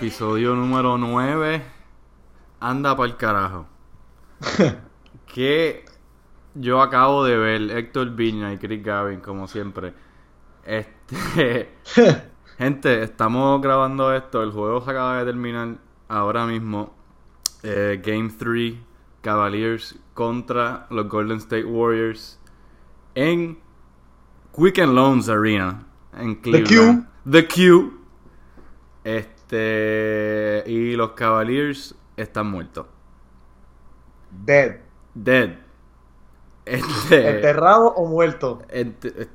Episodio número 9. Anda para el carajo. que yo acabo de ver Héctor Viña y Chris Gavin, como siempre. Este. gente, estamos grabando esto. El juego se acaba de terminar ahora mismo. Eh, Game 3, Cavaliers contra los Golden State Warriors en Quicken Loans Arena en Cleveland. The Q. Este. Y los Cavaliers están muertos. Dead. Dead. Este, ¿Enterrado o muerto? ente-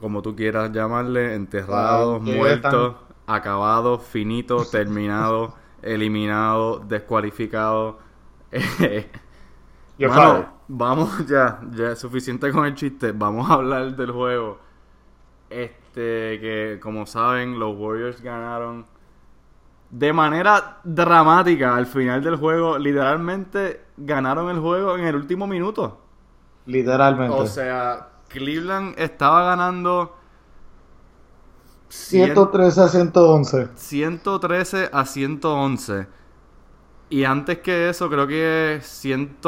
como tú quieras llamarle, enterrados, Ah, muertos, acabados, finitos, terminados, eliminados, descualificados. Mano, vamos ya, ya es suficiente con el chiste. Vamos a hablar del juego. Este, que como saben, los Warriors ganaron de manera dramática al final del juego. Literalmente ganaron el juego en el último minuto. Literalmente. O sea, Cleveland estaba ganando 100 113 a 111. 113 a 111. Y antes que eso, creo que 100.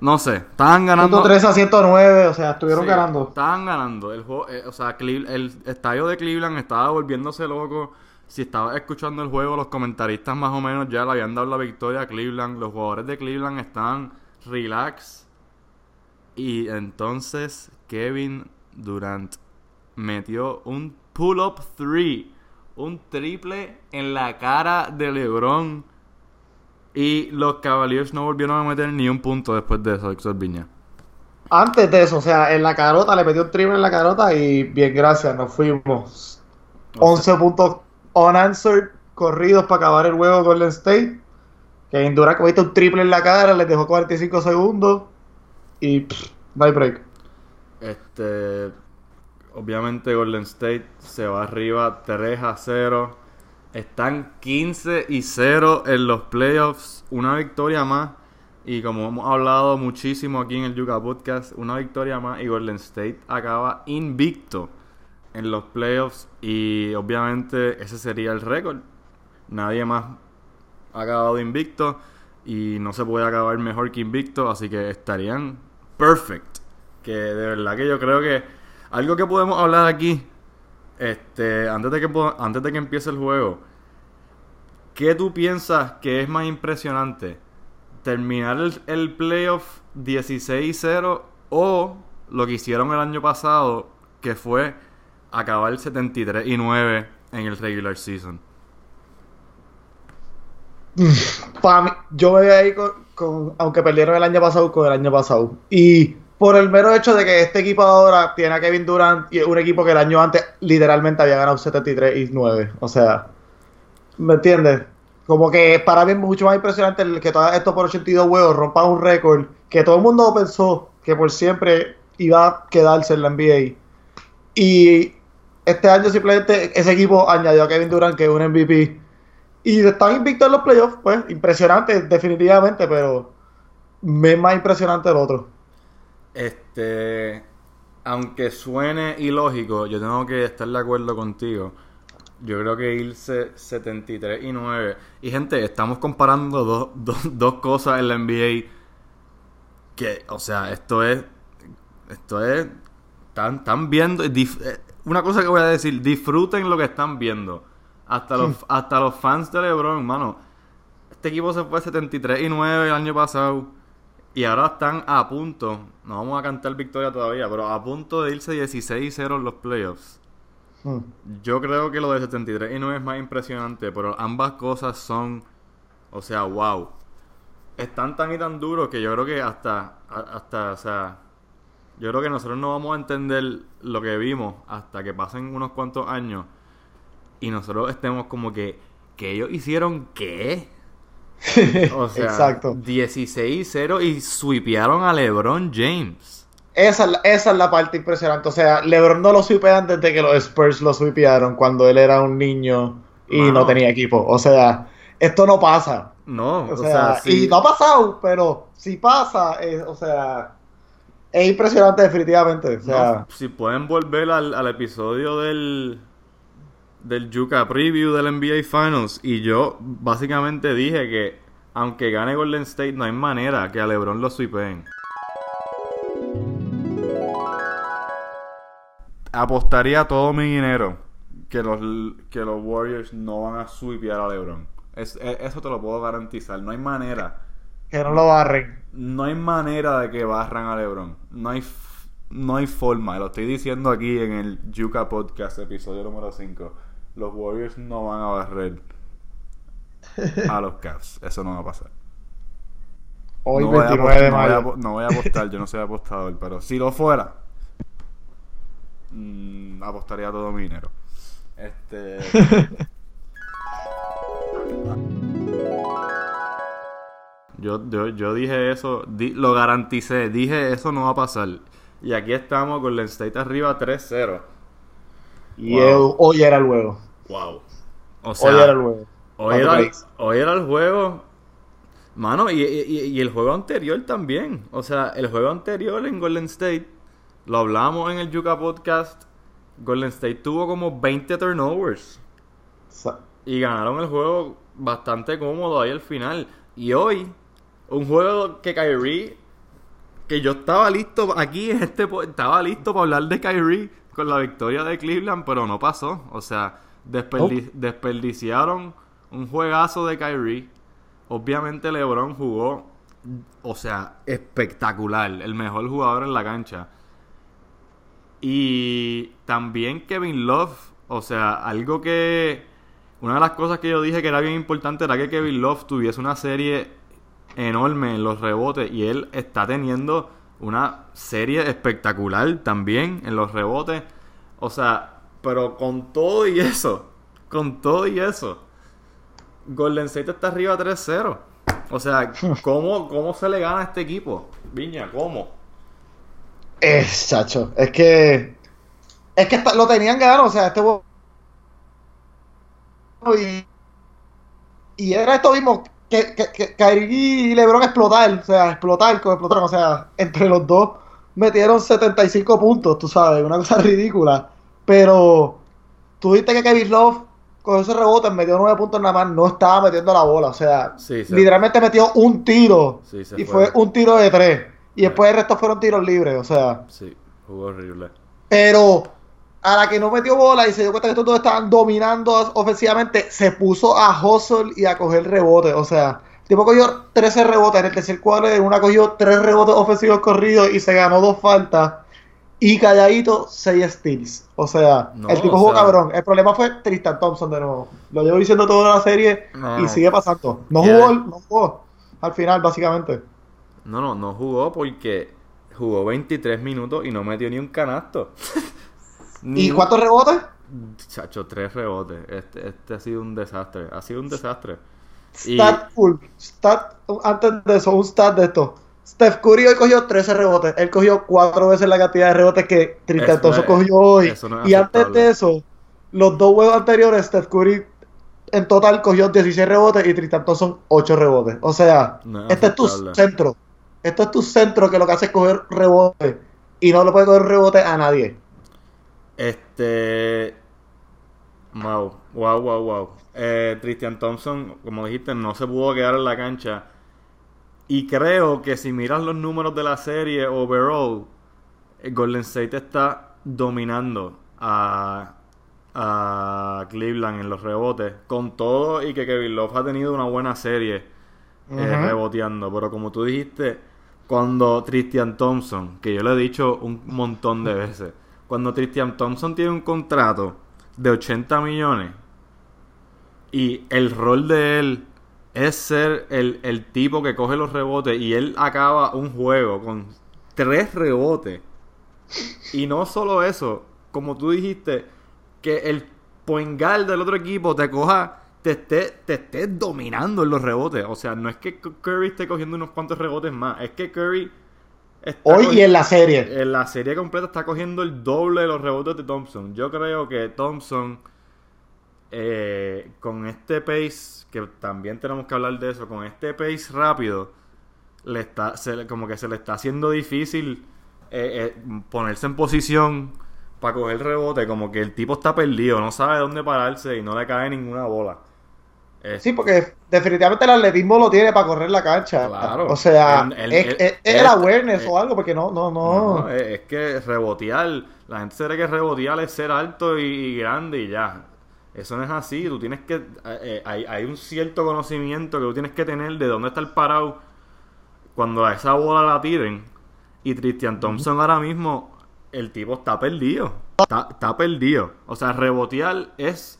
No sé, estaban ganando. 113 a 109, o sea, estuvieron Sí, ganando. Estaban ganando. El, juego, eh, o sea, el estadio de Cleveland estaba volviéndose loco. Si estabas escuchando el juego, los comentaristas más o menos ya le habían dado la victoria a Cleveland. Los jugadores de Cleveland estaban relax. Y entonces Kevin Durant metió un pull-up three. Un triple en la cara de LeBron. Y los Cavaliers no volvieron a meter ni un punto después de eso, Héctor Viña. Antes de eso, o sea, en la carota, le metió un triple en la carota y bien, gracias, nos fuimos. 11 puntos unanswered, corridos para acabar el juego Golden State. Que Durant metió un triple en la cara, les dejó 45 segundos y pff, break. Este, obviamente Golden State se va arriba 3 a 0. Están 15 y 0 en los playoffs. Una victoria más. Y como hemos hablado muchísimo aquí en el Yuca Podcast, una victoria más y Golden State acaba invicto en los playoffs. Y obviamente ese sería el récord. Nadie más ha acabado invicto. Y no se puede acabar mejor que invicto. Así que estarían perfect. Que de verdad que yo creo que algo que podemos hablar aquí, este, antes de que antes de que empiece el juego, ¿qué tú piensas que es más impresionante? ¿Terminar el, el playoff 16-0 o lo que hicieron el año pasado, que fue acabar 73 y 9 en el regular season? Pa' mí- yo me voy a con, con- aunque perdieron el año pasado, con el año pasado. Y por el mero hecho de que este equipo ahora tiene a Kevin Durant y un equipo que el año antes literalmente había ganado 73 y 9. O sea, ¿me entiendes? Como que para mí es mucho más impresionante el que todo esto por 82 huevos rompa un récord que todo el mundo pensó que por siempre iba a quedarse en la NBA. Y este año simplemente ese equipo añadió a Kevin Durant, que es un MVP. Y están invictos en los playoffs, pues, impresionante, definitivamente, pero me es más impresionante el otro. Este, aunque suene ilógico, yo tengo que estar de acuerdo contigo. Yo creo que irse 73 y 9. Y gente, estamos comparando dos, dos, dos cosas en la NBA. Que, o sea, esto es. Esto es. Están, están viendo. Una cosa que voy a decir: disfruten lo que están viendo. Hasta los, hasta los fans de LeBron, hermano. Este equipo se fue 73 y 9 el año pasado. Y ahora están a punto. No vamos a cantar victoria todavía, pero a punto de irse 16 y 0 en los playoffs. Hmm. Yo creo que lo de 73 y 9 es más impresionante, pero ambas cosas son, o sea, wow. Están tan y tan duros que yo creo que hasta, hasta, o sea, yo creo que nosotros no vamos a entender lo que vimos hasta que pasen unos cuantos años y nosotros estemos como que, que ellos hicieron qué? O sea, Exacto. 16-0 y sweepearon a LeBron James. Esa es, la, esa es la parte impresionante. O sea, LeBron no lo sweepean desde que los Spurs lo sweepearon cuando él era un niño y Mano. no tenía equipo. O sea, esto no pasa. No, O o sea, sí. y no ha pasado, pero si pasa, eh, o sea, es impresionante definitivamente. Si pueden volver al, al episodio del del Yuka Preview del NBA Finals y yo básicamente dije que aunque gane Golden State no hay manera que a LeBron lo sweepeen. Apostaría todo mi dinero que los, que los Warriors no van a sweepear a LeBron. Es- e- eso te lo puedo garantizar. No hay manera. Que no lo barren. No hay manera de que barran a LeBron. No hay, no hay forma. Lo estoy diciendo aquí en el Yuka Podcast, episodio número 5. Los Warriors no van a barrer a los Cavs. Eso no va a pasar. Hoy, no, voy a, 29 de no voy a mayo. apo- no voy a apostar, yo no soy apostador, pero si lo fuera, mm, apostaría todo mi dinero. Este. Yo, yo, yo dije eso, di- lo garanticé, dije eso no va a pasar. Y aquí estamos con el State arriba 3-0. Y Wow. hoy era el juego. Wow. O Hoy sea, era el juego. Hoy era, el, breaks. hoy era el juego. Mano, y, y- y el juego anterior también. O sea, el juego anterior en Golden State, lo hablamos en el Yuka Podcast. Golden State tuvo como 20 turnovers. Y ganaron el juego bastante cómodo ahí al final. Y hoy, un juego que Kyrie, que yo estaba listo aquí en este estaba listo para hablar de Kyrie con la victoria de Cleveland, pero no pasó. O sea, desperdi- desperdiciaron un juegazo de Kyrie. Obviamente LeBron jugó, o sea, espectacular, el mejor jugador en la cancha. Y también Kevin Love, o sea, algo que... Una de las cosas que yo dije que era bien importante era que Kevin Love tuviese una serie enorme en los rebotes y él está teniendo una serie espectacular también en los rebotes. O sea, pero con todo y eso, con todo y eso, Golden State está arriba 3-0. O sea, ¿cómo, ¿cómo se le gana a este equipo? Viña, ¿cómo? Es, chacho. Es que. Es que lo tenían ganado. O sea, este. Y, y era esto mismo. Que, que, que Kyrie y LeBron explotar. O sea, explotar como explotaron. O sea, entre los dos metieron 75 puntos, tú sabes. Una cosa ridícula. Pero. Tú viste que Kevin Love. Con ese rebote metió 9 puntos nada más. No estaba metiendo la bola. O sea, Sí, se- literalmente metió un tiro. Sí, y fue. fue un tiro de 3. Y después el resto fueron tiros libres. O sea. Sí, jugó horrible. Pero a la que no metió bola y se dio cuenta que estos dos estaban dominando ofensivamente, se puso a hustle y a coger rebotes. O sea, el tipo cogió 13 rebotes en el tercer cuadro, en una cogió 3 rebotes ofensivos corridos y se ganó dos faltas. Y calladito, 6 steals. O sea, No, el tipo jugó sea- cabrón. El problema fue Tristan Thompson de nuevo. Lo llevo diciendo toda la serie No, y sigue pasando. No jugó, no jugó. Al final, básicamente. No, no, no jugó porque jugó 23 minutos y no metió ni un canasto. ¿Y cuántos rebotes? Chacho, tres rebotes. Este, este ha sido un desastre. Ha sido un desastre. Y- Stat full. Stat, antes de eso, un stat de esto. Steph Curry hoy cogió 13 rebotes. Él cogió cuatro veces la cantidad de rebotes que Tristan Eso Thompson es- cogió hoy. no y antes de eso, los dos juegos anteriores, Steph Curry en total cogió 16 rebotes y Tristan Thompson 8 rebotes. O sea, No es este es tu centro. Esto es tu centro que lo que hace es coger rebotes. Y no le puede coger rebotes a nadie. Este. Wow, wow, wow, wow. Eh, Christian Thompson, como dijiste, no se pudo quedar en la cancha. Y creo que si miras los números de la serie overall, eh, Golden State está dominando a, a Cleveland en los rebotes. Con todo y que Kevin Love ha tenido una buena serie eh, reboteando. Pero como tú dijiste, cuando Christian Thompson, que yo le he dicho un montón de veces, cuando Christian Thompson tiene un contrato de 80 millones y el rol de él es ser el, el tipo que coge los rebotes y él acaba un juego con tres rebotes. Y no solo eso, como tú dijiste, que el point guard del otro equipo te coja, te esté, te esté dominando en los rebotes. O sea, no es que Curry esté cogiendo unos cuantos rebotes más, es que Curry está Hoy y en la serie. en la serie completa está cogiendo el doble de los rebotes de Thompson. Yo creo que Thompson, eh, con este pace, que también tenemos que hablar de eso, con este pace rápido, le está, se como que se le está haciendo difícil eh, eh, ponerse en posición para coger rebote, como que el tipo está perdido, no sabe dónde pararse y no le cae ninguna bola. Es- Sí, porque definitivamente el atletismo lo tiene para correr la cancha. Claro. O sea, El- el- es, el- es- es el el- awareness el- o algo, porque no, no, no. No, es, es que rebotear, la gente se cree que rebotear es ser alto y, y grande y ya. Eso no es así, tú tienes que, eh, eh, hay, hay un cierto conocimiento que tú tienes que tener de dónde está el parado cuando a esa bola la tiren. Y Christian Thompson ahora mismo, el tipo está perdido, está, está perdido. O sea, rebotear es,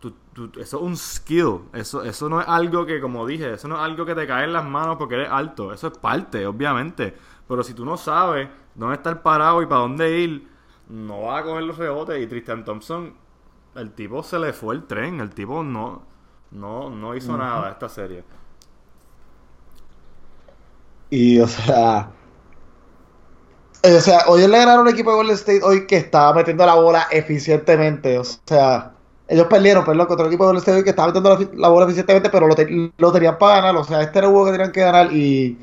tú- tú- eso es un skill, eso, eso no es algo que, como dije, eso no es algo que te cae en las manos porque eres alto, eso es parte, obviamente. Pero si tú no sabes dónde está el parado y para dónde ir, no vas a coger los rebotes. Y Tristan Thompson, el tipo se le fue el tren, el tipo no, no, no hizo nada esta serie. Y, o sea. eh, O sea, hoy le ganaron un equipo de Golden State hoy que estaba metiendo la bola eficientemente. O sea, ellos perdieron, perdón, contra el equipo de Golden que estaba metiendo la, la bola eficientemente, pero lo, te- lo tenían para ganar. O sea, este era el juego que tenían que ganar y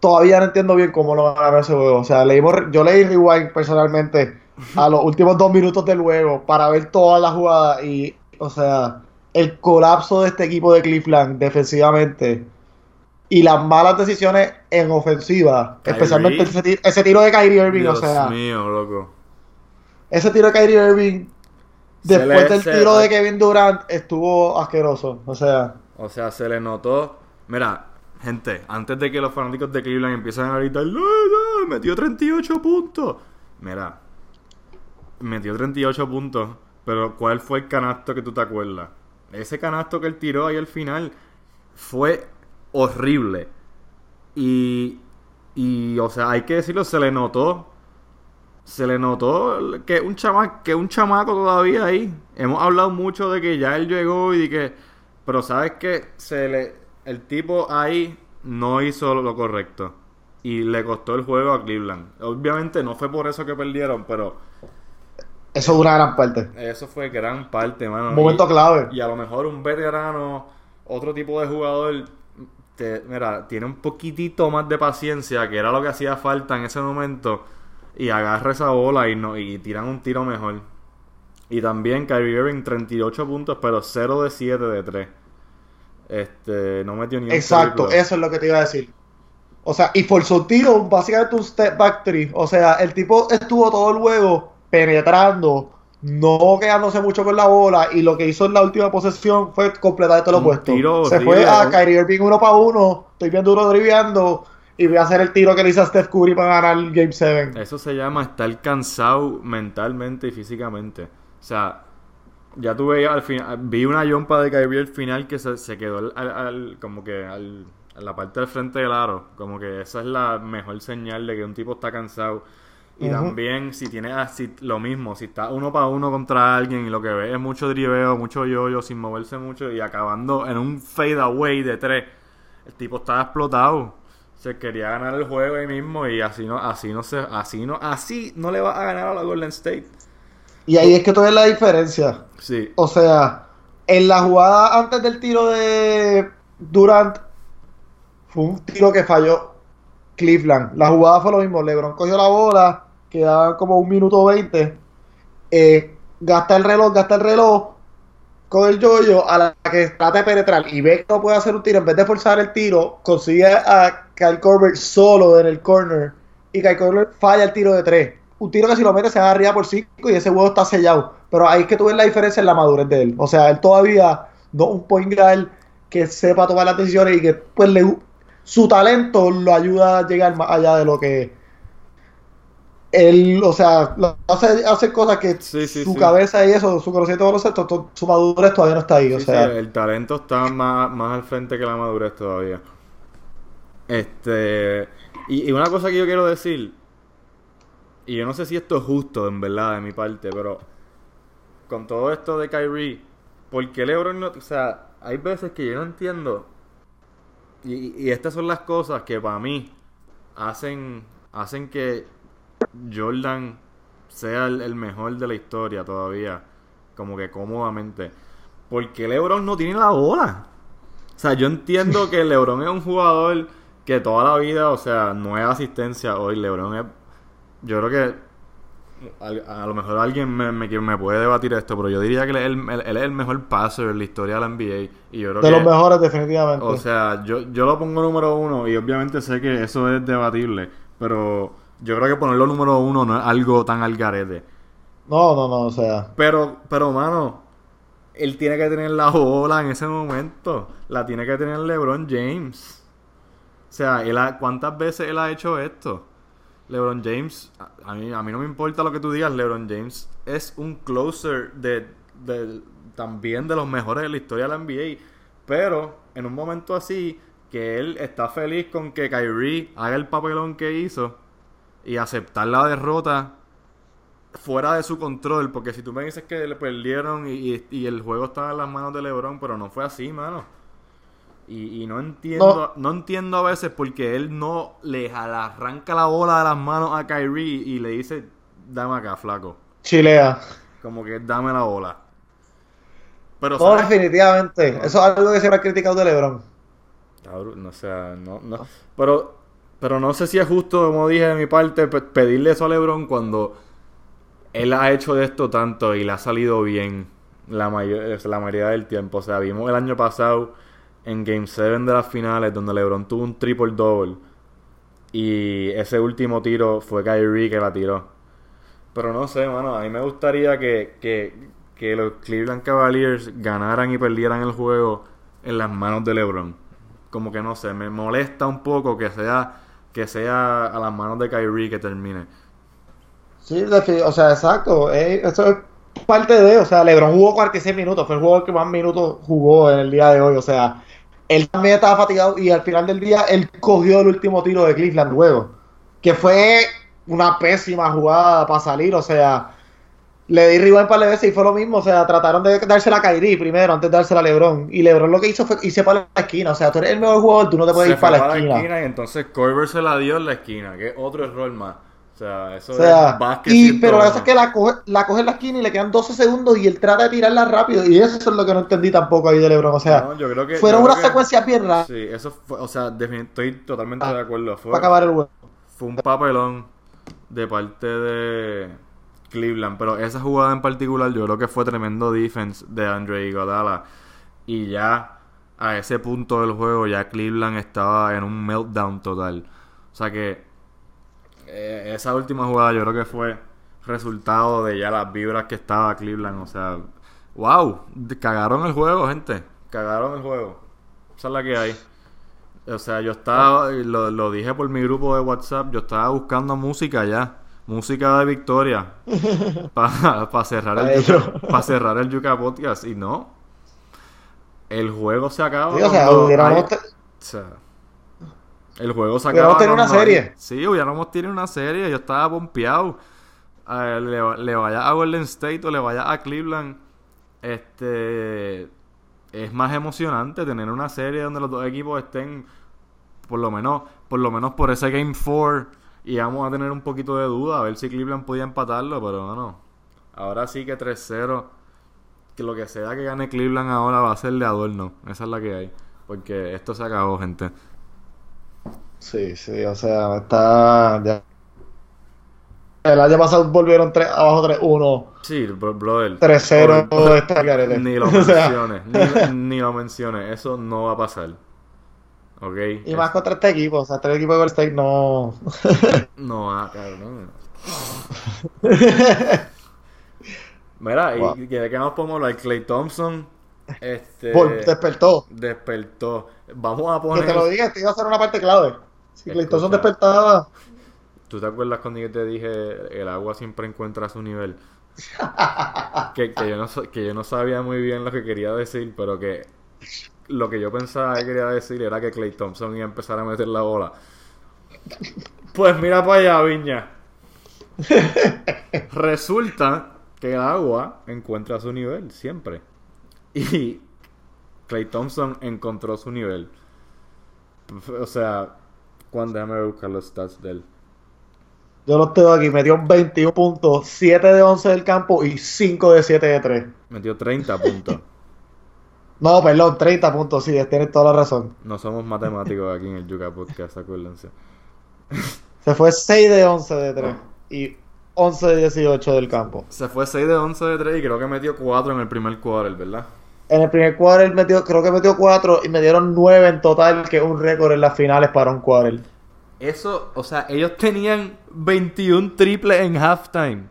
todavía no entiendo bien cómo lo ganaron ese juego. O sea, leímos, yo leí Rewind personalmente a los últimos dos minutos del juego para ver todas las jugadas y, o sea, el colapso de este equipo de Cleveland defensivamente y las malas decisiones en ofensiva, Kyrie. especialmente ese, ti- ese tiro de Kyrie Irving, Dios o sea, mío, loco. ese tiro de Kyrie Irving después le- del tiro de Kevin Durant estuvo asqueroso, o sea, O sea, se le notó. Mira, gente, antes de que los fanáticos de Cleveland empiecen a gritar, "No, no, metió 38 puntos. Mira, metió 38 puntos, pero ¿cuál fue el canasto que tú te acuerdas? Ese canasto que él tiró ahí al final fue horrible. Y, y, o sea, hay que decirlo, se le notó. Se le notó que un chama, que un chamaco todavía ahí. Hemos hablado mucho de que ya él llegó y de que. Pero sabes que se le. El tipo ahí no hizo lo correcto. Y le costó el juego a Cleveland. Obviamente no fue por eso que perdieron, pero eso es una gran parte. eso fue gran parte, mano. Momento Y- clave. y a lo mejor un veterano, otro tipo de jugador, te- mira, tiene un poquitito más de paciencia, que era lo que hacía falta en ese momento, y agarra esa bola y, no, y tiran un tiro mejor. Y también Kyrie Irving 38 puntos, pero 0 de 7 de 3. Este, no metió ni Exacto, eso es lo que te iba a decir. O sea, y forzó un tiro, básicamente un step back three. O sea, el tipo estuvo todo el juego penetrando, no quedándose mucho con la bola, y lo que hizo en la última posesión fue completamente lo Un opuesto. Se fue a. Kyrie Irving uno para uno, estoy bien duro driviando, y voy a hacer el tiro que le hice a Steph Curry para ganar el Game 7. Eso se llama estar cansado mentalmente y físicamente. O sea, ya veías al final, vi una jumpa de Kyrie al final que se, se quedó al, como que al, a la parte del frente del aro. Como que esa es la mejor señal de que un tipo está cansado. Y también si tiene así lo mismo, si está uno para uno contra alguien y lo que ves es mucho driveo, mucho yoyo sin moverse mucho y acabando en un fade away de tres, el tipo estaba explotado. Se quería ganar el juego ahí mismo y así no, así no se, así no, así no le va a ganar a la Golden State. Y ahí es que tú ves la diferencia. Sí, O sea, en la jugada antes del tiro de Durant, fue un tiro que falló Cleveland. La jugada fue lo mismo. LeBron cogió la bola, quedaba como un minuto veinte. eh, gasta el reloj, gasta el reloj con el yoyo a la que trata de penetrar y ve que no puede hacer un tiro. En vez de forzar el tiro, consigue a Kyle Korver solo en el corner y Kyle Korver falla el tiro de tres. Un tiro que si lo mete se va arriba por cinco y ese juego está sellado. Pero ahí es que tú ves la diferencia en la madurez de él. O sea, él todavía no un point guard que sepa tomar las decisiones y que pues le, su talento lo ayuda a llegar más allá de lo que él, o sea, hace, hace cosas que Sí, sí, su sí. cabeza y eso, su conocimiento de baloncesto, to- su madurez todavía no está ahí. o sea, el talento está más, más al frente que la madurez todavía. Este. Y, y una cosa que yo quiero decir. Y yo no sé si esto es justo, en verdad, de mi parte, pero. Con todo esto de Kyrie. ¿Por qué LeBron no.? O sea, hay veces que yo no entiendo. Y, y estas son las cosas que para mí hacen, hacen que Jordan sea el, el mejor de la historia todavía. Como que cómodamente. Porque LeBron no tiene la bola. O sea, yo entiendo que LeBron es un jugador que toda la vida, o sea, no es asistencia hoy. LeBron es. Yo creo que a lo mejor alguien me, me, me puede debatir esto, pero yo diría que él, es el- él- él es el mejor passer en la historia de la NBA. Y yo creo De que, los mejores, definitivamente. o sea, yo, yo lo pongo número uno y obviamente sé que eso es debatible, pero yo creo que ponerlo número uno no es algo tan al garete. no, no, no, o sea. Pero, pero, mano, él tiene que tener la bola en ese momento. La tiene que tener LeBron James. O sea, él ha- ¿cuántas veces él ha hecho esto? LeBron James, a, mí, a mí no me importa lo que tú digas, LeBron James es un closer de, de- también de los mejores de la historia de la NBA. Pero en un momento así, que él está feliz con que Kyrie haga el papelón que hizo y aceptar la derrota fuera de su control, porque si tú me dices que le perdieron y, el juego estaba en las manos de LeBron, pero no fue así, mano. Y, y no entiendo, no. entiendo a veces porque él no le arranca la bola de las manos a Kyrie y le dice, dame acá, flaco. Chilea. Como que dame la bola. Pero No, ¿sabes? definitivamente. Eso es algo que siempre ha criticado de LeBron. No, o sea, no, no. Pero, pero no sé si es justo, como dije de mi parte, pe- pedirle eso a LeBron cuando él ha hecho de esto tanto y le ha salido bien la, mayor, la mayoría del tiempo. O sea, vimos el año pasado en Game 7 de las finales donde LeBron tuvo un triple double y ese último tiro fue Kyrie que la tiró. Pero no sé, mano, a mí me gustaría que, que, que los Cleveland Cavaliers ganaran y perdieran el juego en las manos de LeBron. Como que no sé, me molesta un poco que sea que sea a las manos de Kyrie que termine. Sí, o sea, exacto. eso es parte de, o sea, LeBron jugó 46 minutos, fue el jugador que más minutos jugó en el día de hoy, o sea, él también estaba fatigado y al final del día él cogió el último tiro de Cleveland luego, que fue una pésima jugada para salir, o sea, le di rival para veces y fue lo mismo, o sea, trataron de dársela a Kyrie primero antes de dársela a LeBron y LeBron lo que hizo fue irse para la esquina, o sea, tú eres el mejor jugador, tú no te puedes Se ir para la esquina. y entonces Corber se la dio en la esquina, que es otro error más. O sea, eso O sea, es básquet. y, pero que pasa es que la coge, la coge en la esquina y le quedan 12 segundos y él trata de tirarla rápido. Y eso es lo que no entendí tampoco ahí de LeBron. O sea, No, yo creo que- fueron unas secuencias bien raras Sí, eso fue, o sea, estoy totalmente Ah, de acuerdo. Fue, para acabar el juego. fue un papelón de parte de Cleveland, pero esa jugada en particular yo creo que fue tremendo defense de Andre Iguodala y ya a ese punto del juego ya Cleveland estaba en un meltdown total. O sea que eh, esa última jugada yo creo que fue resultado de ya las vibras que estaba Cleveland, o sea, wow, cagaron el juego, gente, cagaron el juego. Esa es la que hay. O sea, yo estaba, lo, lo dije por mi grupo de WhatsApp, yo estaba buscando música ya. Música de Victoria. Para cerrar, el Yuca- pa' cerrar el Yuca Podcast. Y no. El juego se acaba. Sí, o sea, cuando hubiéramos hay- te- o sea, el juego se Hubiéramos acaba. tenido una cuando hay- serie. Sí, hubiéramos tenido una serie. Yo estaba pompeado. Le, le vaya a Golden State o le vaya a Cleveland. Este. Es más emocionante tener una serie donde los dos equipos estén. Por lo menos, por lo menos por ese Game 4. Y vamos a tener un poquito de duda. A ver si Cleveland podía empatarlo. Pero no. Ahora sí que 3-0. Que lo que sea que gane Cleveland ahora va a ser de adorno. Esa es la que hay. Porque esto se acabó, gente. Sí, sí, o sea, está. ya. El año pasado volvieron tres, abajo 3-1, Sí, bro- brother. 3-0. Por- está el garete. Ni lo menciones. Ni, ni lo menciones. Eso no va a pasar. ¿Ok? Y más contra este equipo, o sea, este equipo de Golden State no. No, ah, cabrón. Mira, Wow. y de qué nos podemos hablar? Clay Thompson este, despertó. despertó. Vamos a Que poner. te lo diga, te iba a ser una parte clave. Si Clay Thompson despertaba. ¿Tú te acuerdas cuando yo te dije el agua siempre encuentra su nivel? que, que yo no, que yo no sabía muy bien lo que quería decir, pero que lo que yo pensaba que quería decir era que Clay Thompson iba a empezar a meter la bola. Pues mira para allá, Viña. Resulta que el agua encuentra su nivel siempre. Y Clay Thompson encontró su nivel. O sea, cuando déjame buscar los stats de él. Yo los tengo aquí, metió 21 puntos, 7 de 11 del campo y 5 de 7 de 3. Metió 30 puntos. No, perdón, 30 puntos, sí, tienes toda la razón. No somos matemáticos aquí en el Yuca Podcast, acuérdense. Se fue 6 de 11 de 3. Y 11 de 18 del campo. Se fue 6 de 11 de 3 y creo que metió 4 en el primer quarter, ¿verdad? En el primer quarter metió, creo que metió 4 y me dieron 9 en total, que es un récord en las finales para un quarter. Eso, o sea, ellos tenían 21 triples en halftime.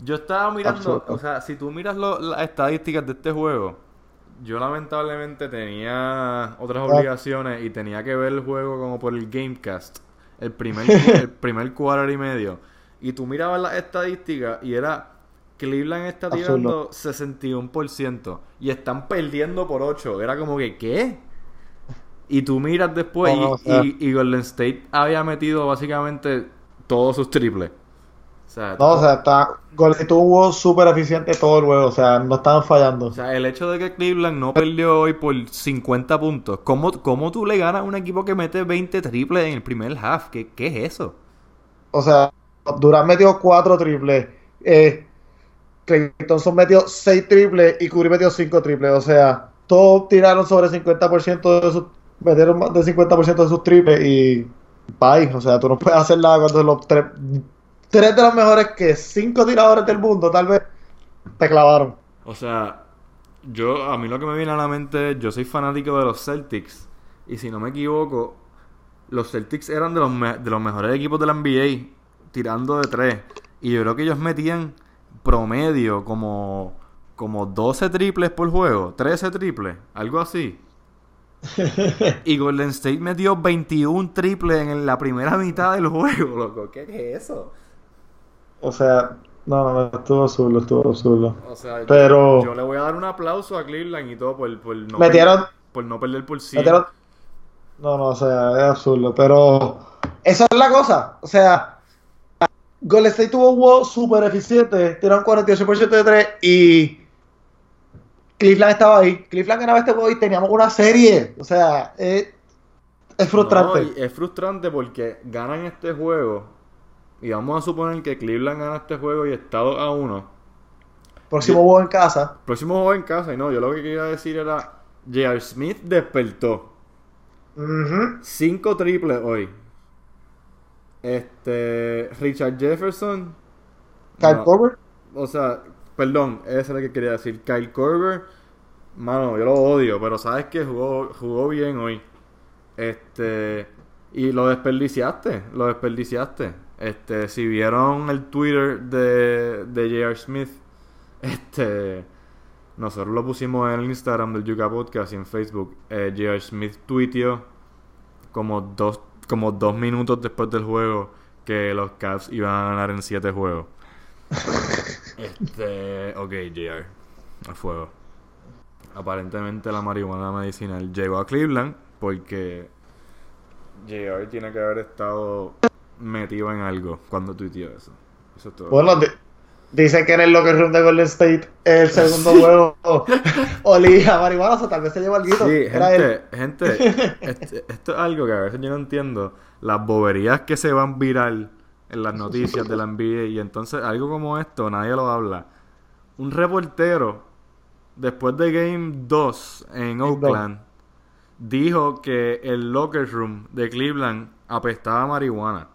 Yo estaba mirando, Absoluto. o sea, si tú miras lo- las estadísticas de este juego, yo lamentablemente tenía otras Ah. obligaciones y tenía que ver el juego como por el Gamecast, el primer, el primer quarter y medio. Y tú mirabas las estadísticas y era Cleveland está tirando 61% y están perdiendo por 8. Era como que, ¿qué? Y tú miras después No, y, o sea- y- y Golden State había metido básicamente todos sus triples. Sea, No, o sea, está, tuvo un juego súper eficiente todo el juego, o sea, no estaban fallando. o sea, el hecho de que Cleveland no perdió hoy por 50 puntos, ¿cómo, cómo tú le ganas a un equipo que mete 20 triples en el primer half? ¿Qué, qué es eso? O sea, Durant metió 4 triples, eh, Thompson metió 6 triples y Curry metió 5 triples, o sea, todos tiraron sobre 50% de sus, metieron más del 50% de sus triples y bye, o sea, tú no puedes hacer nada cuando los tres, tres de los mejores que 5 tiradores del mundo tal vez te clavaron. O sea, yo a mí lo que me viene a la mente yo soy fanático de los Celtics y si no me equivoco, los Celtics eran de los, me- de los mejores equipos de la NBA tirando de tres y yo creo que ellos metían promedio como como 12 triples por juego, 13 triples, algo así. Y Golden State metió 21 triples en la primera mitad del juego, loco. ¿Qué es eso? O sea, no, no, no, estuvo azul, estuvo azul. O sea, Pero- yo le voy a dar un aplauso a Cleveland y todo por, por no Metieron- perder, por no perder por 100. Metieron- No, no, o sea, es absurdo. Pero esa es la cosa. O sea, Golden State tuvo un juego súper eficiente. Tiraron 48% de 3 y Cleveland estaba ahí. Cleveland ganaba este juego y teníamos una serie. O sea, es, es frustrante. No, es frustrante porque ganan este juego. Y vamos a suponer que Cleveland gana este juego y está 2 a 1. Próximo juego en casa. Próximo juego en casa. Y no, yo lo que quería decir era: J.R. Smith despertó. Ujú. 5 triples hoy. Este. Richard Jefferson. Kyle no. O sea, perdón, ese es lo que quería decir. Kyle Korver, mano, yo lo odio, pero sabes que jugó, jugó bien hoy. Este, y lo desperdiciaste, lo desperdiciaste. Este, si vieron el Twitter de, de J.R. Smith, este, nosotros lo pusimos en el Instagram del Yuka Podcast y en Facebook. Eh, J.R. Smith tuiteó como dos, como dos minutos después del juego que los Cavs iban a ganar en siete juegos. Este, ok, JR, a fuego. Aparentemente la marihuana medicinal llegó a Cleveland porque JR tiene que haber estado metido en algo cuando tuiteó eso. Eso es todo. Bueno, di- dicen que en el locker room de Golden State el segundo juego olía a marihuana, o sea, tal vez se llevó algo. Sí, Era él. gente, gente, este- esto es algo que a veces yo no entiendo. Las boberías que se van viral en las noticias de la NBA y entonces algo como esto nadie lo habla. Un reportero, después de Game 2 en Oakland, dijo que el locker room de Cleveland apestaba a marihuana.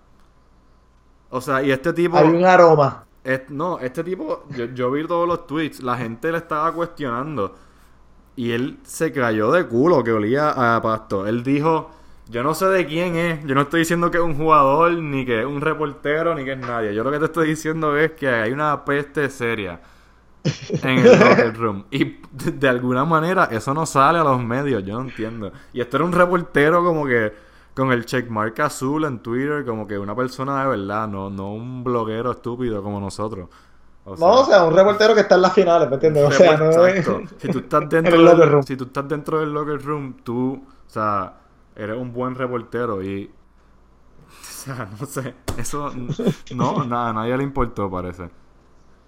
O sea, y este tipo... Hay un aroma. Es- no, este tipo, yo, yo vi todos los tweets, la gente le estaba cuestionando y él se cayó de culo que olía a pasto. Él dijo, yo no sé de quién es, yo no estoy diciendo que es un jugador, ni que es un reportero, ni que es nadie. Yo lo que te estoy diciendo es que hay una peste seria en el locker room. Y de, de alguna manera eso no sale a los medios, yo no entiendo. Y este era un reportero como que con el checkmark azul en Twitter, como que una persona de verdad, no, no un bloguero estúpido como nosotros. O No, o sea, un reportero que está en las finales, ¿me entiendes? O sea, no es-. Si tú estás en dentro el locker del, room. si tú estás dentro del locker room, tú, o sea, eres un buen reportero y o sea, no sé, eso no, nada, a nadie le importó, parece.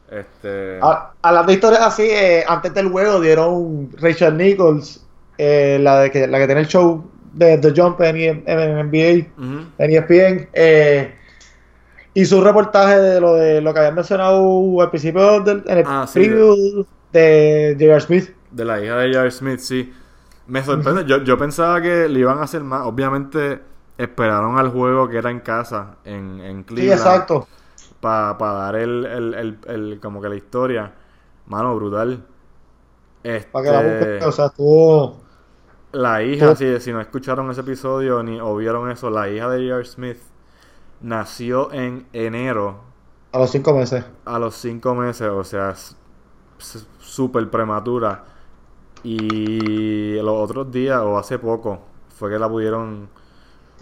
Este A- Hablando de historias así, eh, antes del juego dieron Rachel Nichols, eh, la, de que, la que tiene el show de The Jump en, en- en NBA, ujú. en ESPN, eh, hizo un reportaje de lo de lo que habían mencionado al principio del en el Ah, sí, preview de J.R. Smith. de la hija de Jar Smith, sí. Me sorprende, yo, yo pensaba que le iban a hacer más, obviamente esperaron al juego que era en casa, en, en Sí, Cleveland. exacto. para dar el, el, el, el- como que la historia. Mano, brutal. Para que la Este, busque, o sea, estuvo. La hija, Tú- si, no escucharon ese episodio ni o vieron eso, la hija de J.R. Smith nació en enero A los cinco meses. a los cinco meses, o sea, súper prematura. Y los otros días, o hace poco, fue que la pudieron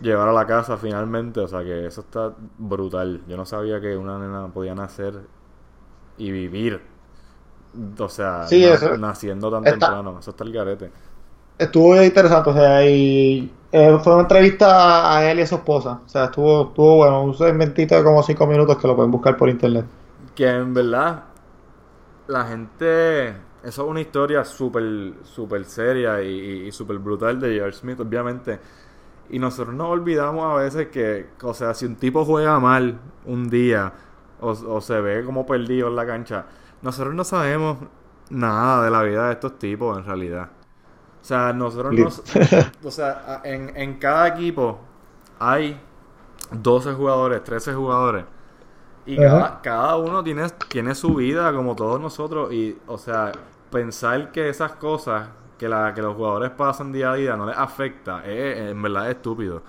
llevar a la casa finalmente. O sea que eso está brutal. Yo no sabía que una nena podía nacer y vivir. O sea, Sí, na- eso naciendo tan está- temprano. Eso está el garete. Estuvo interesante, o sea, y eh, fue una entrevista a él y a su esposa. O sea, estuvo, estuvo bueno, un segmentito de como cinco minutos que lo pueden buscar por internet. Que en verdad, la gente. Eso es una historia súper súper seria y, y, súper brutal de J.R. Smith, obviamente. Y nosotros nos olvidamos a veces que, o sea, si un tipo juega mal un día o se ve como perdido en la cancha, nosotros no sabemos nada de la vida de estos tipos en realidad. O sea, nosotros nos, o sea, en, en cada equipo hay 12 jugadores, 13 jugadores. Y cada, cada uno tiene, tiene su vida como todos nosotros. Y, o sea, pensar que esas cosas que, la, que los jugadores pasan día a día no les afecta, es, en verdad es estúpido.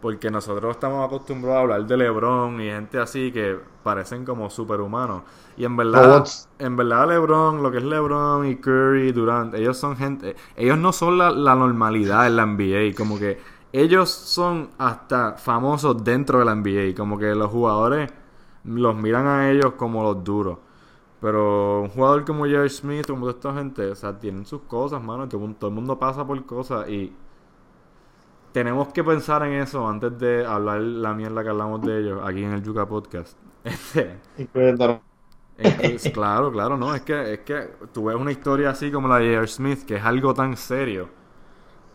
Porque nosotros estamos acostumbrados a hablar de LeBron y gente así que parecen como superhumanos. Y en verdad, en verdad LeBron, lo que es LeBron y Curry, Durant, ellos son gente, ellos no son la, la normalidad en la NBA, como que ellos son hasta famosos dentro de la NBA, como que los jugadores los miran a ellos como los duros. Pero un jugador como J.R. Smith, como toda esta gente, o sea, tienen sus cosas, mano, todo el mundo pasa por cosas y tenemos que pensar en eso antes de hablar la mierda que hablamos de ellos aquí en el Yuka Podcast. Este, Incluyendo- es que es- claro, claro, no, es que, es que tú ves una historia así como la de J.R. Smith, que es algo tan serio,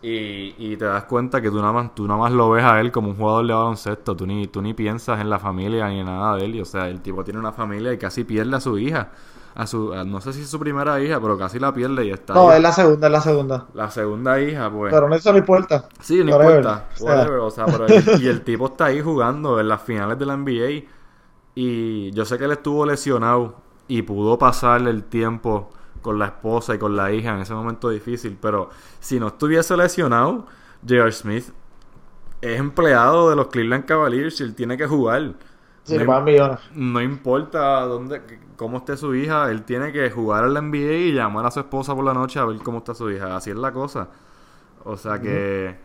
y, y te das cuenta que tú nada, más, tú nada más lo ves a él como un jugador de baloncesto, tú ni, tú ni piensas en la familia ni en nada de él, y, o sea, el tipo tiene una familia y casi pierde a su hija, a su, a- no sé si es su primera hija, pero casi la pierde y está No, ahí. es la segunda, es la segunda. La segunda hija, pues... Pero no eso no importa. Sí, no Whatever. importa. O sea. Whatever. O sea, pero el- y el tipo está ahí jugando en las finales de la NBA. Y yo sé que él estuvo lesionado y pudo pasarle el tiempo con la esposa y con la hija en ese momento difícil. Pero si no estuviese lesionado, J.R. Smith es empleado de los Cleveland Cavaliers y él tiene que jugar. Sí, No pagan millones. no importa dónde, cómo esté su hija, él tiene que jugar la NBA y llamar a su esposa por la noche a ver cómo está su hija. Así es la cosa. O sea que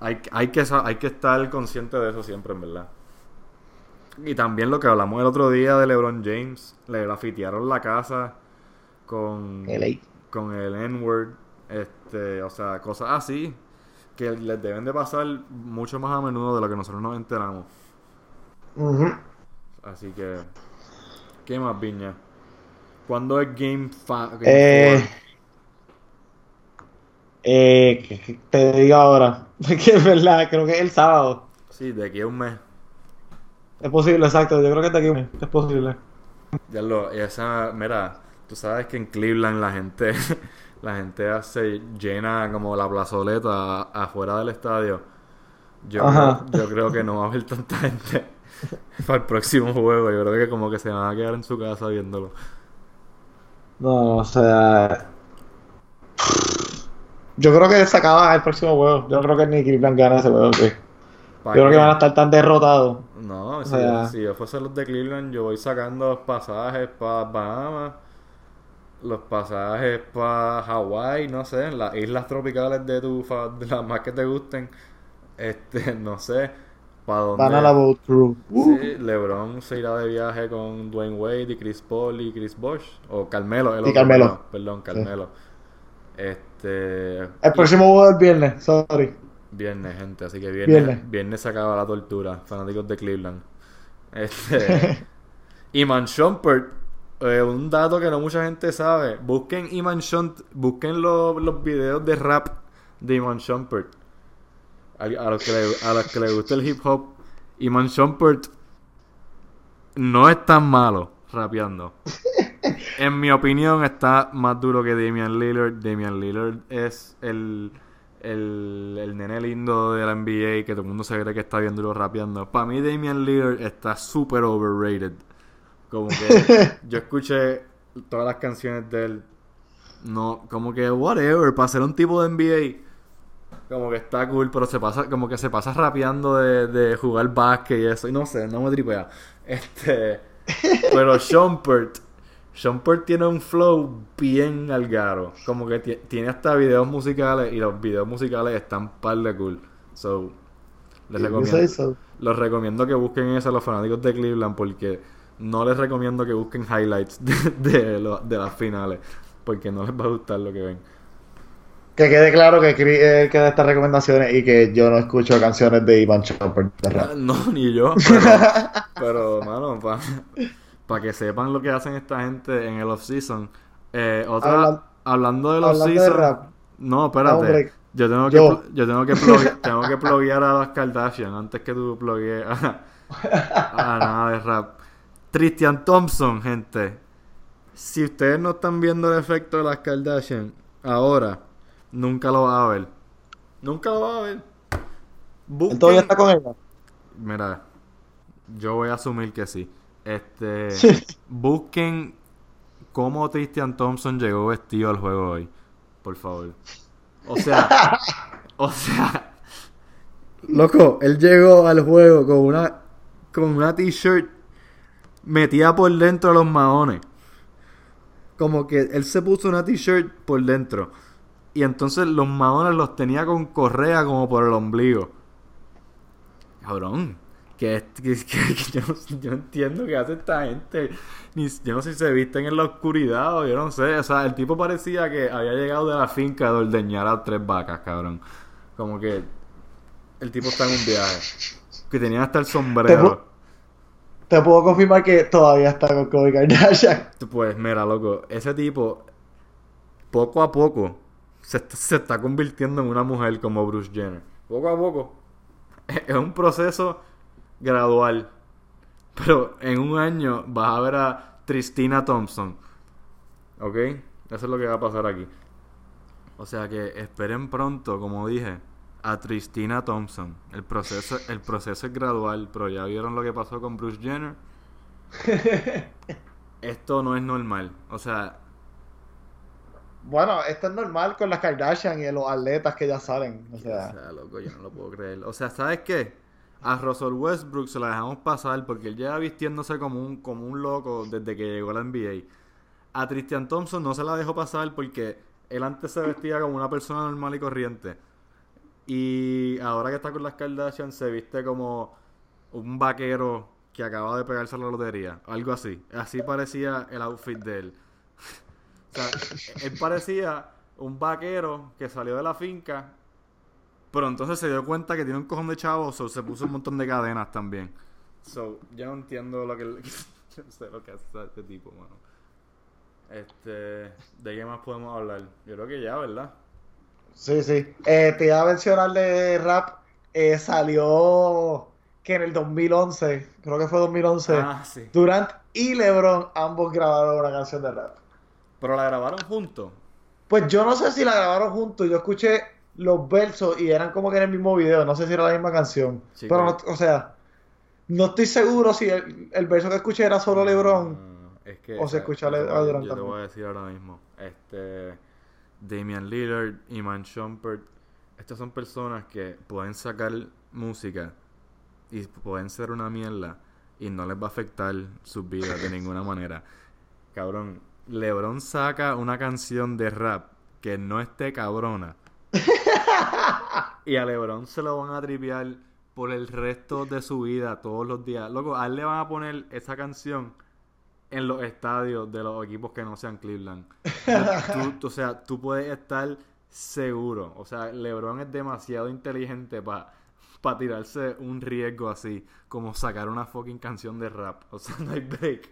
hay, hay que hay que estar consciente de eso siempre, en verdad. Y también lo que hablamos el otro día de LeBron James, le grafitearon la casa con, LA. con el N-word, este, o sea, cosas así que les deben de pasar mucho más a menudo de lo que nosotros nos enteramos. Ujú. Así que, ¿qué más, Viña? ¿Cuándo es Game 5? Eh, eh, que- que te digo ahora, que es verdad, creo que es el sábado. Sí, de aquí a un mes. Es posible, exacto, yo creo que está aquí, es posible. Ya lo, esa, mira, tú sabes que en Cleveland la gente, la gente hace llena como la plazoleta afuera del estadio. Yo, Ajá. yo creo que no va a haber tanta gente para el próximo juego. Yo creo que como que se van a quedar en su casa viéndolo. No, o sea. Yo creo que se acaba el próximo juego. Yo creo que ni Cleveland gana ese juego. sí. Yo ¿Pa' creo que van a estar tan derrotados. No, si, sea- si yo fuese los de Cleveland, yo voy sacando los pasajes para Bahamas, los pasajes para Hawái, no sé, las islas tropicales de tu fa- de las más que te gusten, este, no sé, para dónde. Van a la Boat Crew. Sí, LeBron se irá de viaje con Dwayne Wade y Chris Paul y Chris Bosh, o Carmelo, el Y otro, Carmelo. perdón, Carmelo. Este, El próximo juego es viernes, sorry. Viernes, gente, así que viernes, Viernes. viernes se acaba la tortura, fanáticos de Cleveland. Este, Iman Shumpert, eh, un dato que no mucha gente sabe. Busquen Iman Shumpert, busquen lo- los videos de rap de Iman Shumpert. A, a los que le, a los que le gusta el hip hop, Iman Shumpert no es tan malo rapeando. En mi opinión está más duro que Damian Lillard. Damian Lillard es el, el, el nene lindo de la NBA que todo el mundo se cree que está bien duro rapeando. Para mí Damian Lillard está súper overrated. Como que yo escuché todas las canciones de él. No, como que whatever, para ser un tipo de NBA. Como que está cool, pero se pasa, como que se pasa rapeando de, de jugar básquet y eso. Y no sé, no me tripea. Este. Pero Shumpert. Shumpert tiene un flow bien algaro. Como que ti- tiene hasta videos musicales. Y los videos musicales están par de cool. So. Les recomiendo. Los recomiendo que busquen eso a los fanáticos de Cleveland porque no les recomiendo que busquen highlights de, de, lo- de las finales porque no les va a gustar lo que ven. Que quede claro que Chris es el que da estas recomendaciones y que yo no escucho canciones de Ivan Chopper de rap. No, ni yo, pero, pero mano, para que sepan lo que hacen esta gente en el off-season. Eh, otra, Hablan- hablando del off-season. No, espérate. Yo tengo que, yo. tengo que, tengo que pluguear a las Kardashian antes que tú pluguees a, a nada de rap. Christian Thompson, gente. Si ustedes no están viendo el efecto de las Kardashian ahora, nunca lo vas a ver. Nunca lo vas a ver. ¿Él todavía Busquen- está con ella? Mira, yo voy a asumir que sí. Este, busquen cómo Christian Thompson llegó vestido al juego hoy, por favor. O sea, o sea, loco, él llegó al juego con una con una t-shirt metida por dentro de los maones. Como que él se puso una t-shirt por dentro. Y entonces los maones los tenía con correa como por el ombligo. Cabrón. Que, que, que- que yo, no, yo entiendo qué hace esta gente. Ni, yo no sé si se visten en la oscuridad o yo no sé. O sea, el tipo parecía que había llegado de la finca de ordeñar a tres vacas, cabrón. Como que el tipo está en un viaje. Que tenía hasta el sombrero. Te puedo confirmar que todavía está con Kobe Kardashian. Pues mira, loco, ese tipo poco a poco se, est- se está convirtiendo en una mujer como Bruce Jenner. Poco a poco. Es un proceso gradual. Pero en un año vas a ver a Tristina Thompson. ¿Ok? Eso es lo que va a pasar aquí. O sea que esperen pronto, como dije, a Tristina Thompson. El proceso, el proceso es gradual, pero ya vieron lo que pasó con Bruce Jenner. Esto no es normal. O sea, Bueno, esto es normal con las Kardashian y los atletas que ya salen. O o sea, sea, loco, yo no lo puedo creer. O sea, ¿sabes qué? A Russell Westbrook se la dejamos pasar porque él lleva vistiéndose como un, como un loco desde que llegó a la NBA. A Tristan Thompson no se la dejó pasar porque él antes se vestía como una persona normal y corriente. Y ahora que está con las Kardashian se viste como un vaquero que acaba de pegarse a la lotería. Algo así. Así parecía el outfit de él. O sea, él parecía un vaquero que salió de la finca, pero entonces se dio cuenta que tiene un cojón de chavos, so se puso un montón de cadenas también. So, ya no entiendo lo que... yo no sé lo que hace este tipo, mano. Este... ¿De qué más podemos hablar? Yo creo que ya, ¿verdad? sí, sí. Eh, te iba a mencionar de rap. eh, salió que en el 2011, creo que fue 2011, Ah, sí. Durant y LeBron ambos grabaron una canción de rap. Pero la grabaron juntos. Pues yo no sé si la grabaron juntos, yo escuché los versos y eran como que en el mismo video, no sé si era la misma canción. Sí, Pero, claro. no- o sea, no estoy seguro si el, el verso que escuché era solo LeBron. Es que, O se escucha yo Durant Yo te voy a decir ahora mismo. Este. Damian Lillard, Iman Shumpert. Estas son personas que pueden sacar música y pueden ser una mierda y no les va a afectar sus vidas de ninguna manera. Cabrón, LeBron saca una canción de rap que no esté cabrona. y a LeBron se lo van a tripear por el resto de su vida, todos los días. Loco, a él le van a poner esa canción en los estadios de los equipos que no sean Cleveland. Tú- tú- o sea, tú puedes estar seguro. O sea, LeBron es demasiado inteligente para tirarse un riesgo así, como sacar una fucking canción de rap. O sea, no hay break.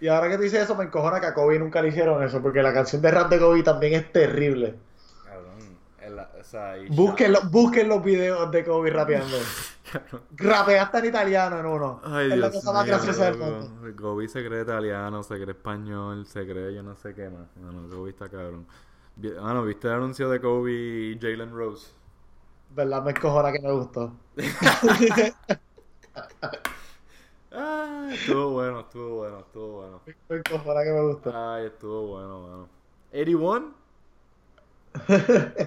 Y ahora que tú dices eso, me encojona que a Kobe nunca le hicieron eso, porque la canción de rap de Kobe también es terrible. Cabrón, el- o sea, y- Busquen, lo- busquen los videos de Kobe rapeando. Rapea hasta en italiano en uno. Ay, es la Dios cosa más graciosa del mundo. Gobi se cree italiano, se cree español, se cree yo no sé qué más. Bueno, Gobi está cabrón. Ah, no, ¿viste el anuncio de Kobe y Jalen Rose? ¿Verdad? Me encojona que me gustó. Ay, estuvo bueno, estuvo bueno, estuvo bueno. Encojona que me gusta. Ay, estuvo bueno, bueno. 81.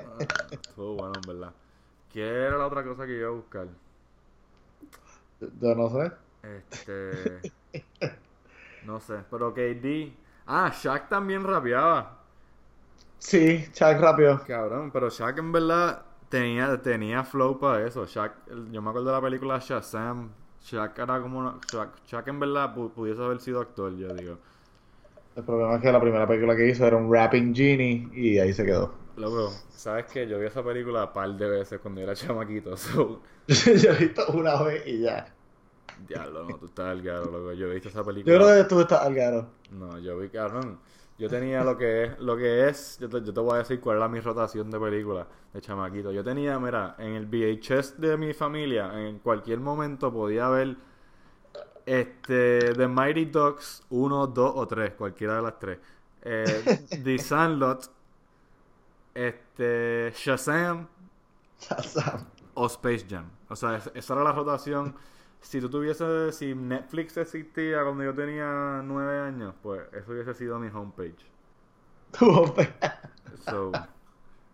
Ah, estuvo bueno, en verdad. ¿Qué era la otra cosa que iba a buscar? Yo no sé. Este. No sé, pero KD. Ah, Shaq también rapeaba. Sí, Chuck rápido. Cabrón, pero Shaq en verdad tenía, tenía flow para eso. Shaq, yo me acuerdo de la película Shazam. Shaq era como una, Shaq, Shaq en verdad pu- pudiese haber sido actor, yo digo. El problema es que la primera película que hizo era un rapping genie y ahí se quedó. Loco, ¿sabes qué? Yo vi esa película un par de veces cuando era chamaquito. So, Yo he visto una vez y ya. diablo, no, tú estás al garo, loco. Yo he visto esa Yo película. creo que tú estás al garo. No, yo vi, cabrón. Yo tenía lo que es, lo que es, yo te, yo te voy a decir cuál era mi rotación de películas de chamaquito. Yo tenía, mira, en el VHS de mi familia, en cualquier momento podía ver este The Mighty Ducks 1, 2 o 3, cualquiera de las tres. Eh, The Sandlot, este Shazam Shazam. o Space Jam. O sea, es- esa era la rotación. Si tú tuviese, si Netflix existía cuando yo tenía nueve años, pues eso hubiese sido mi homepage. Tu hombre. So,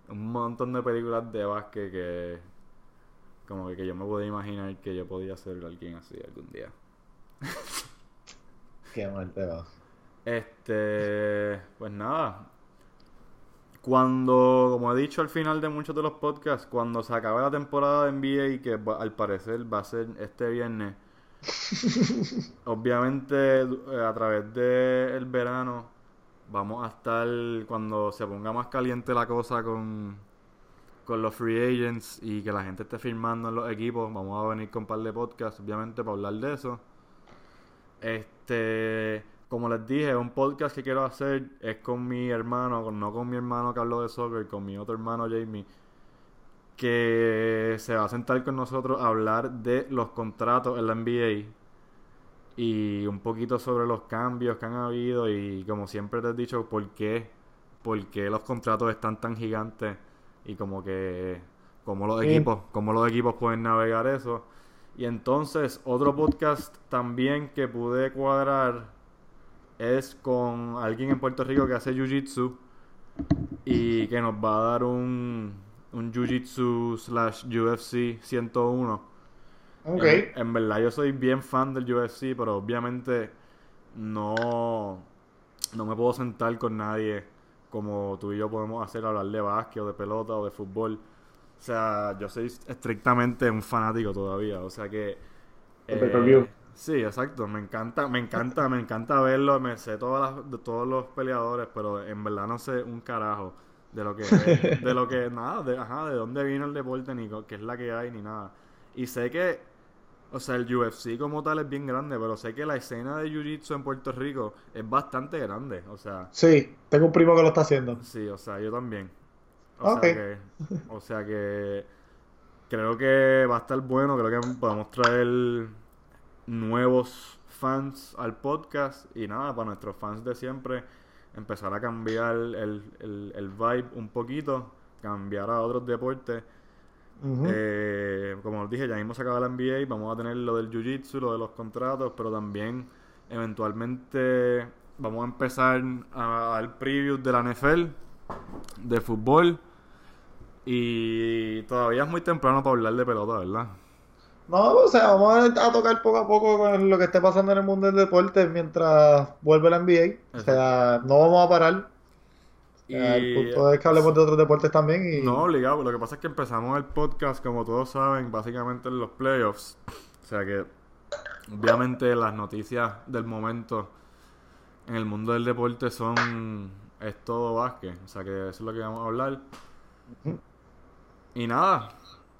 un montón de películas de básquet que, como que, que yo me podía imaginar que yo podía ser alguien así algún día. Qué mal te va. Este, pues nada. Cuando, como he dicho al final de muchos de los podcasts, cuando se acabe la temporada de NBA, que va- al parecer va a ser este viernes, obviamente eh, a través del verano vamos a estar, cuando se ponga más caliente la cosa con, con los free agents y que la gente esté firmando en los equipos, vamos a venir con un par de podcasts, obviamente, para hablar de eso. Este, como les dije, un podcast que quiero hacer es con mi hermano, no con mi hermano Carlos de Soccer, con mi otro hermano Jamie, que se va a sentar con nosotros a hablar de los contratos en la NBA y un poquito sobre los cambios que han habido y como siempre te he dicho, por qué, por qué los contratos están tan gigantes y como que, como los Sí. equipos, cómo los equipos pueden navegar eso. Y entonces, otro podcast también que pude cuadrar es con alguien en Puerto Rico que hace Jiu-Jitsu y que nos va a dar un, un Jiu-Jitsu slash UFC 101. Ok. En, en verdad yo soy bien fan del UFC, pero obviamente no, no me puedo sentar con nadie como tú y yo podemos hacer, hablar de básquet o de pelota o de fútbol. O sea, yo soy estrictamente un fanático todavía, o sea que... sí, exacto, me encanta, me encanta, me encanta verlo, me sé todas las- de todos los peleadores, pero en verdad no sé un carajo de lo que es, de lo que, nada, de, ajá, de dónde vino el deporte, ni qué es la que hay, ni nada. Y sé que, o sea, el UFC como tal es bien grande, pero sé que la escena de Jiu-Jitsu en Puerto Rico es bastante grande, o sea, Sí, tengo un primo que lo está haciendo. sí, o sea, yo también. O sea que, o sea que creo que va a estar bueno, creo que podemos traer nuevos fans al podcast y nada, para nuestros fans de siempre, empezar a cambiar el, el, el vibe un poquito, cambiar a otros deportes. Eh, como os dije, ya mismo se acaba la NBA, vamos a tener lo del Jiu-Jitsu, lo de los contratos, pero también eventualmente vamos a empezar a dar previews de la NFL, de fútbol, y todavía es muy temprano para hablar de pelota, ¿verdad? No, o sea, vamos a, tocar poco a poco con lo que esté pasando en el mundo del deporte mientras vuelve la NBA. O sea, no vamos a parar. Sea, el punto es que hablemos de otros deportes también y No, obligado. Lo que pasa es que empezamos el podcast, como todos saben, básicamente en los playoffs. O sea que, obviamente, las noticias del momento en el mundo del deporte son. Es todo básquet. O sea que eso es lo que vamos a hablar. Y nada.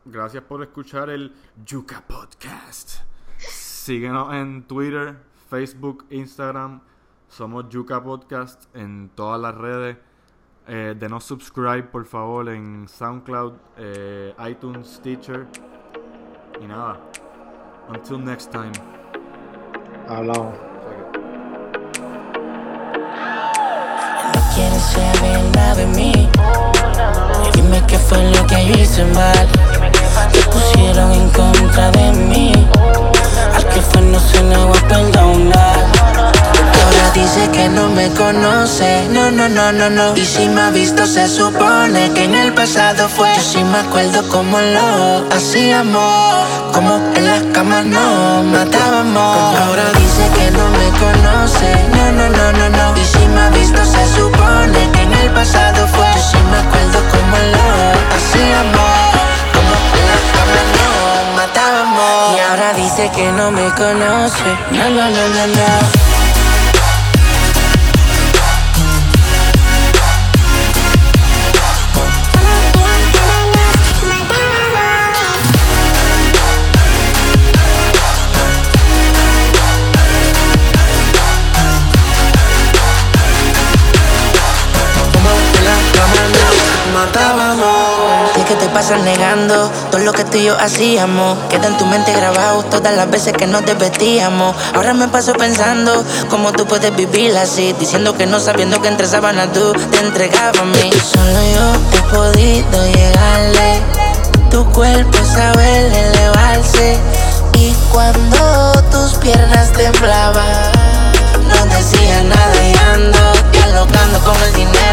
Gracias por escuchar el Yuka Podcast. Síguenos en Twitter, Facebook, Instagram. Somos Yuka Podcast en todas las redes. Eh, denos subscribe por favor en SoundCloud, eh, iTunes, Stitcher. Y nada. Until next time. hablamos. No quieres saber nada de mí. Dime qué fue lo que hice mal. Conoce, no, no, no, no, no. Y si me ha visto, se supone que en el pasado fue. Yo sí me acuerdo como lo hacíamos, como en las camas no matábamos. Ahora dice que no me conoce, no, no, no, no, no. Y si me ha visto, se supone que en el pasado fue. Yo sí me acuerdo como lo hacíamos, como en las camas no matábamos. Y ahora dice que no me conoce, no, no, no, no, no. Pasas negando todo lo que tú y yo hacíamos. Queda en tu mente grabado todas las veces que nos desvestíamos. Ahora me paso pensando cómo tú puedes vivir así. Diciendo que no sabiendo que entre sábanas tú te entregabas a mí. Solo yo he podido llegarle. Tu cuerpo sabe elevarse. Y cuando tus piernas temblaban, no decía nada y ando dialogando con el dinero.